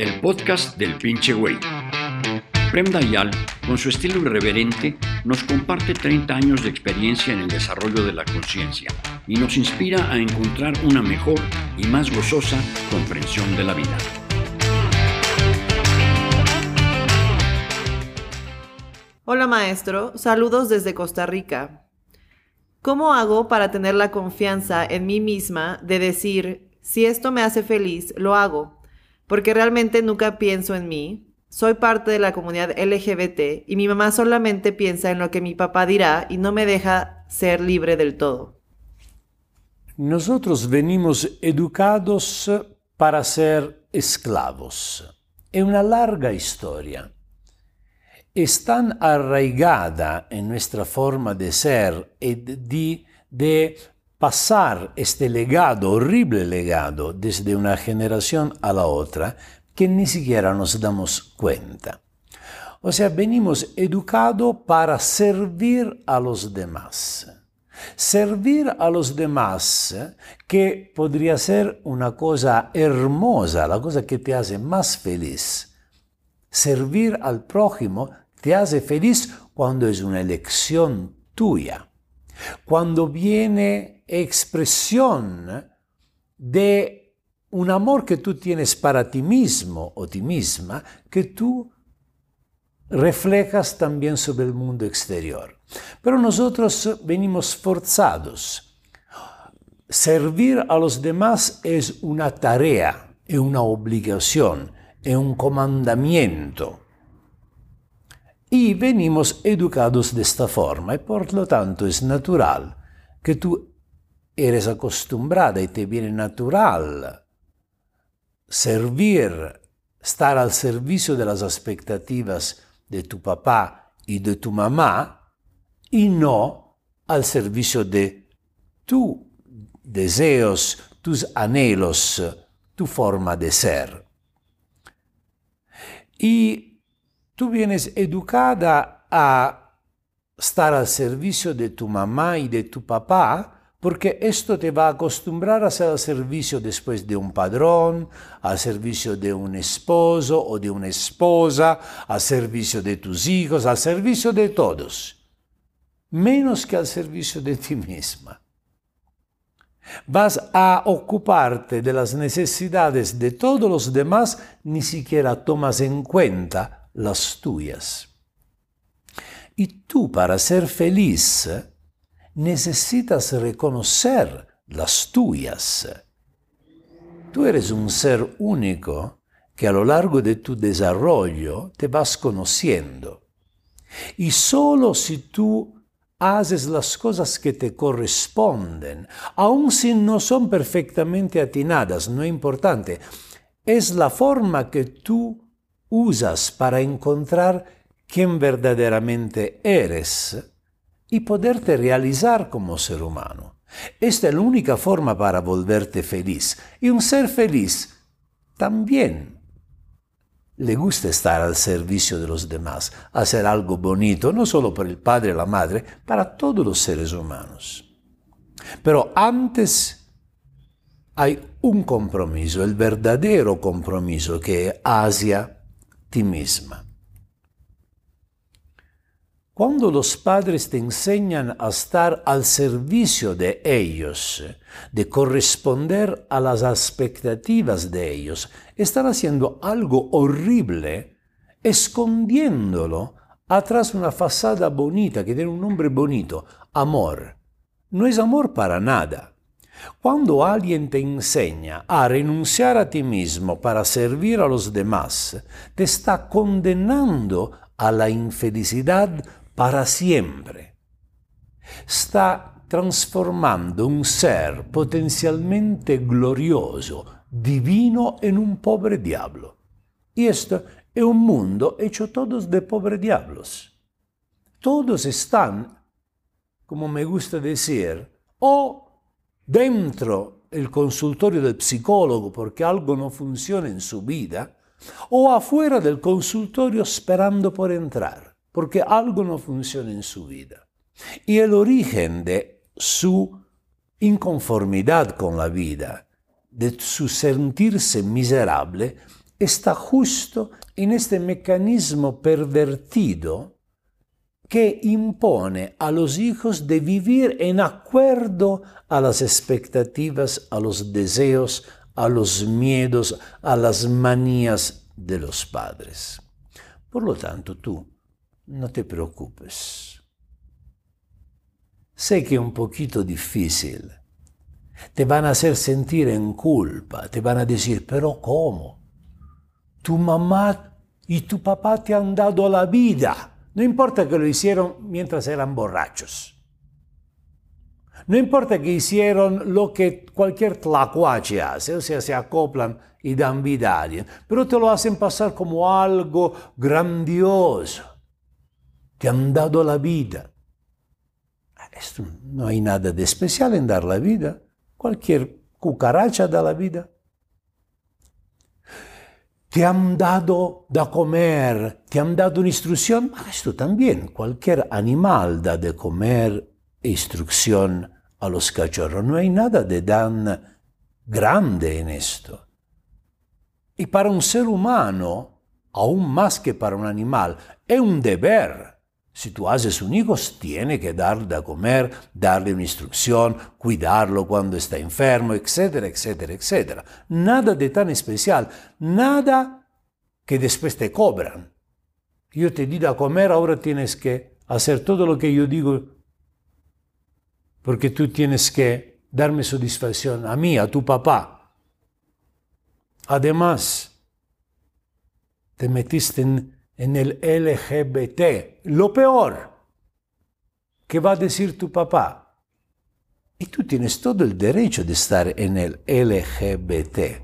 el podcast del pinche güey. Prem Dayal, con su estilo irreverente, nos comparte 30 años de experiencia en el desarrollo de la conciencia y nos inspira a encontrar una mejor y más gozosa comprensión de la vida. Hola maestro, saludos desde Costa Rica. ¿Cómo hago para tener la confianza en mí misma de decir, si esto me hace feliz, lo hago? Porque realmente nunca pienso en mí. Soy parte de la comunidad LGBT y mi mamá solamente piensa en lo que mi papá dirá y no me deja ser libre del todo. Nosotros venimos educados para ser esclavos. Es una larga historia. Es tan arraigada en nuestra forma de ser y de, de pasar este legado, horrible legado, desde una generación a la otra, que ni siquiera nos damos cuenta. O sea, venimos educados para servir a los demás. Servir a los demás, que podría ser una cosa hermosa, la cosa que te hace más feliz. Servir al prójimo te hace feliz cuando es una elección tuya. Cuando viene expresión de un amor que tú tienes para ti mismo o ti misma, que tú reflejas también sobre el mundo exterior. Pero nosotros venimos forzados. Servir a los demás es una tarea, es una obligación, es un comandamiento. Y venimos educados de esta forma y por lo tanto es natural que tú eres acostumbrada y te viene natural servir, estar al servicio de las expectativas de tu papá y de tu mamá y no al servicio de tus deseos, tus anhelos, tu forma de ser. Y tú vienes educada a estar al servicio de tu mamá y de tu papá, porque esto te va a acostumbrar a ser al servicio después de un padrón, al servicio de un esposo o de una esposa, al servicio de tus hijos, al servicio de todos, menos que al servicio de ti misma. Vas a ocuparte de las necesidades de todos los demás, ni siquiera tomas en cuenta las tuyas. Y tú para ser feliz, necesitas reconocer las tuyas. Tú eres un ser único que a lo largo de tu desarrollo te vas conociendo. Y solo si tú haces las cosas que te corresponden, aun si no son perfectamente atinadas, no es importante, es la forma que tú usas para encontrar quién verdaderamente eres, y poderte realizar como ser humano. Esta es la única forma para volverte feliz. Y un ser feliz también le gusta estar al servicio de los demás, hacer algo bonito, no solo para el padre y la madre, para todos los seres humanos. Pero antes hay un compromiso, el verdadero compromiso que hacia ti misma. Cuando los padres te enseñan a estar al servicio de ellos, de corresponder a las expectativas de ellos, están haciendo algo horrible, escondiéndolo atrás de una fachada bonita que tiene un nombre bonito, amor. No es amor para nada. Cuando alguien te enseña a renunciar a ti mismo para servir a los demás, te está condenando a la infelicidad para siempre. Está transformando un ser potencialmente glorioso, divino, en un pobre diablo. Y esto es un mundo hecho todos de pobres diablos. Todos están, como me gusta decir, o dentro el consultorio del psicólogo porque algo no funciona en su vida, o afuera del consultorio esperando por entrar porque algo no funciona en su vida. Y el origen de su inconformidad con la vida, de su sentirse miserable, está justo en este mecanismo pervertido que impone a los hijos de vivir en acuerdo a las expectativas, a los deseos, a los miedos, a las manías de los padres. Por lo tanto, tú no te preocupes. Sé que es un poquito difícil. Te van a hacer sentir en culpa, te van a decir, pero ¿cómo? Tu mamá y tu papá te han dado la vida. No importa que lo hicieron mientras eran borrachos. No importa que hicieron lo que cualquier tlacuache hace, o sea, se acoplan y dan vida a alguien, pero te lo hacen pasar como algo grandioso. Te han dado la vida. Esto, no hay nada de especial en dar la vida. Cualquier cucaracha da la vida. Te han dado de comer, te han dado una instrucción. Esto también, cualquier animal da de comer instrucción a los cachorros. No hay nada de tan grande en esto. Y para un ser humano, aún más que para un animal, es un deber. Si tú haces un hijo, tiene que darle de comer, darle una instrucción, cuidarlo cuando está enfermo, etcétera, etcétera, etcétera. Nada de tan especial, nada que después te cobran. Yo te di a comer, ahora tienes que hacer todo lo que yo digo porque tú tienes que darme satisfacción a mí, a tu papá. Además, te metiste en, el LGBT, lo peor que va a decir tu papá. Y tú tienes todo el derecho de estar en el LGBT.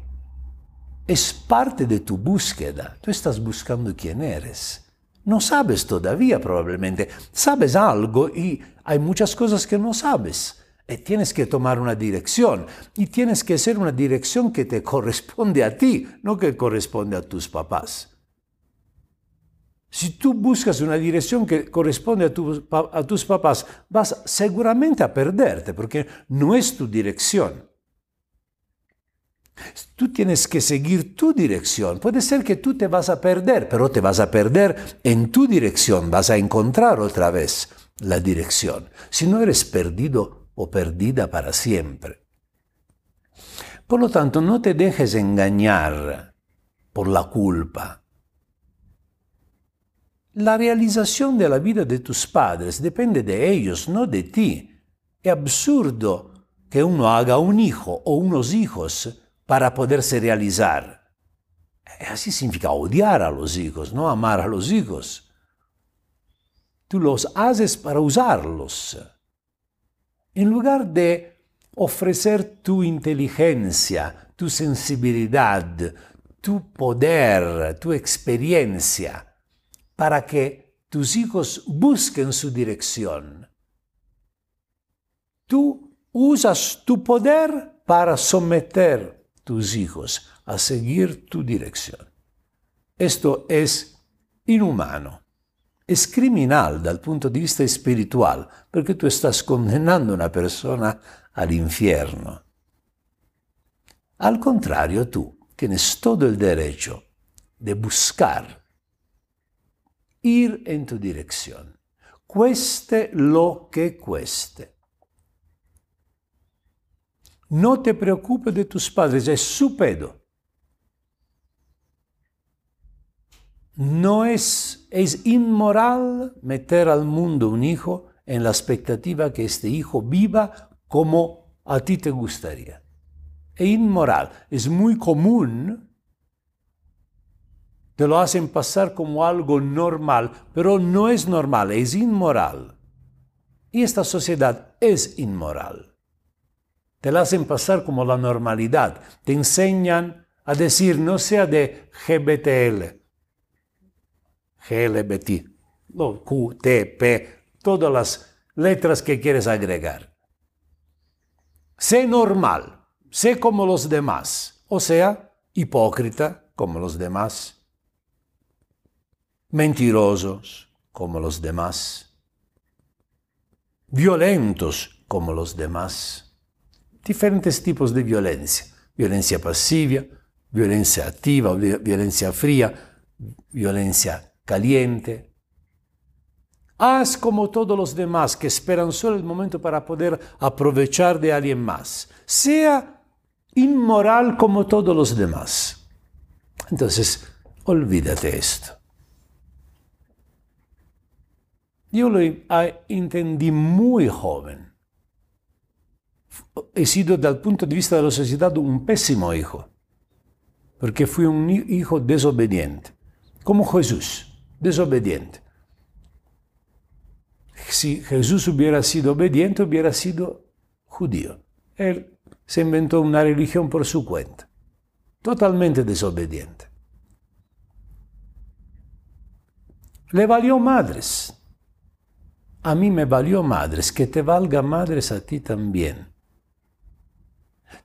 Es parte de tu búsqueda. Tú estás buscando quién eres. No sabes todavía probablemente. Sabes algo y hay muchas cosas que no sabes. Y tienes que tomar una dirección. Y tienes que ser una dirección que te corresponde a ti, no que corresponde a tus papás. Si tú buscas una dirección que corresponde a, a tus papás, vas seguramente a perderte porque no es tu dirección. Tú tienes que seguir tu dirección. Puede ser que tú te vas a perder, pero te vas a perder en tu dirección. Vas a encontrar otra vez la dirección. Si no eres perdido o perdida para siempre. Por lo tanto, no te dejes engañar por la culpa. La realización de la vida de tus padres depende de ellos, no de ti. Es absurdo que uno haga un hijo o unos hijos para poderse realizar. Así significa odiar a los hijos, no amar a los hijos. Tú los haces para usarlos. En lugar de ofrecer tu inteligencia, tu sensibilidad, tu poder, tu experiencia, para que tus hijos busquen su dirección. Tú usas tu poder para someter tus hijos a seguir tu dirección. Esto es inhumano, es criminal dal punto di vista espiritual, porque tú estás condenando una persona al infierno. Al contrario, tú tienes todo el derecho de buscar ir en tu dirección, cueste lo que cueste. No te preocupes de tus padres, es su pedo. No es, es inmoral meter al mundo un hijo en la expectativa que este hijo viva como a ti te gustaría. Es inmoral, es muy común, te lo hacen pasar como algo normal, pero no es normal, es inmoral. Y esta sociedad es inmoral te la hacen pasar como la normalidad, te enseñan a decir no sea de GBTL, GLBT, Q, T, P, todas las letras que quieres agregar. Sé normal, sé como los demás, o sea, hipócrita como los demás, mentirosos como los demás, violentos como los demás diferentes tipos de violencia. Violencia pasiva, violencia activa, violencia fría, violencia caliente. Haz como todos los demás que esperan solo el momento para poder aprovechar de alguien más. Sea inmoral como todos los demás. Entonces, olvídate esto. Yo lo entendí muy joven. He sido, desde el punto de vista de la sociedad, un pésimo hijo, porque fui un hijo desobediente, como Jesús, desobediente. Si Jesús hubiera sido obediente, hubiera sido judío. Él se inventó una religión por su cuenta, totalmente desobediente. Le valió madres, a mí me valió madres, que te valga madres a ti también.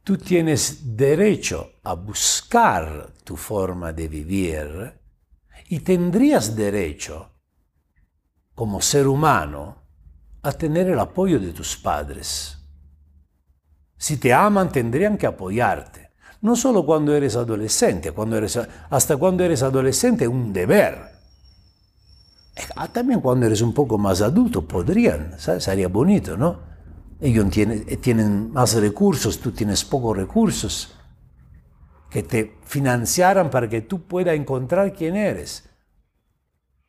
Tú tienes derecho a buscar tu forma de vivir y tendrías derecho, como ser humano, a tener el apoyo de tus padres. Si te aman, tendrían que apoyarte. No solo cuando eres adolescente, cuando eres, hasta cuando eres adolescente es un deber. Ah, también cuando eres un poco más adulto podrían, sería bonito, ¿no? Ellos tienen, tienen más recursos, tú tienes pocos recursos, que te financiaran para que tú puedas encontrar quién eres.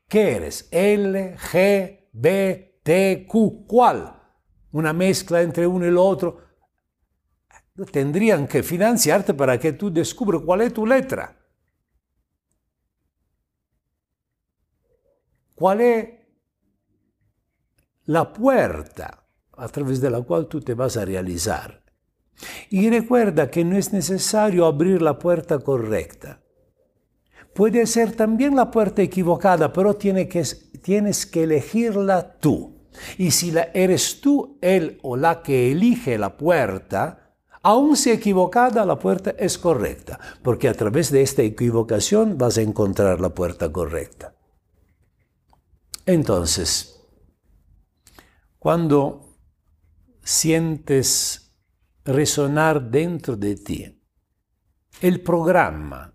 ¿Qué eres? L, G, B, T, Q, ¿cuál? Una mezcla entre uno y el otro. Tendrían que financiarte para que tú descubras cuál es tu letra. ¿Cuál es la puerta a través de la cual tú te vas a realizar? Y recuerda que no es necesario abrir la puerta correcta. Puede ser también la puerta equivocada, pero tienes que elegirla tú. Y si la, eres tú, él o la que elige la puerta, aun si equivocada, la puerta es correcta, porque a través de esta equivocación vas a encontrar la puerta correcta. Entonces, cuando sientes resonar dentro de ti el programa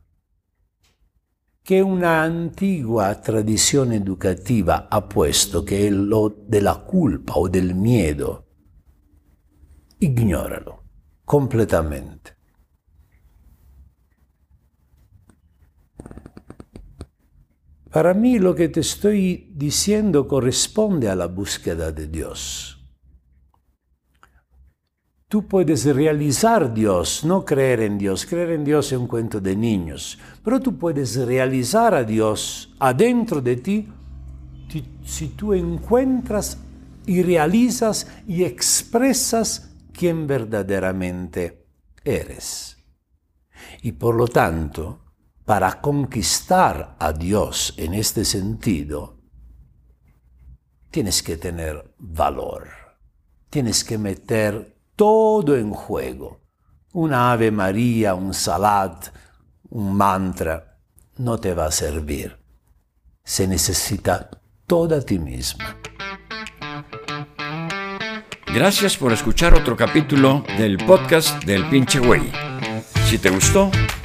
que una antigua tradición educativa ha puesto, que es lo de la culpa o del miedo, ignóralo completamente. Para mí lo que te estoy diciendo corresponde a la búsqueda de Dios. Tú puedes realizar Dios, no creer en Dios. Creer en Dios es un cuento de niños. Pero tú puedes realizar a Dios adentro de ti si tú encuentras y realizas y expresas quién verdaderamente eres. Y por lo tanto, para conquistar a Dios en este sentido, tienes que tener valor, tienes que meter todo en juego. Una Ave María, un salat, un mantra, no te va a servir. Se necesita toda ti mismo. Gracias por escuchar otro capítulo del podcast del pinche güey. Si te gustó,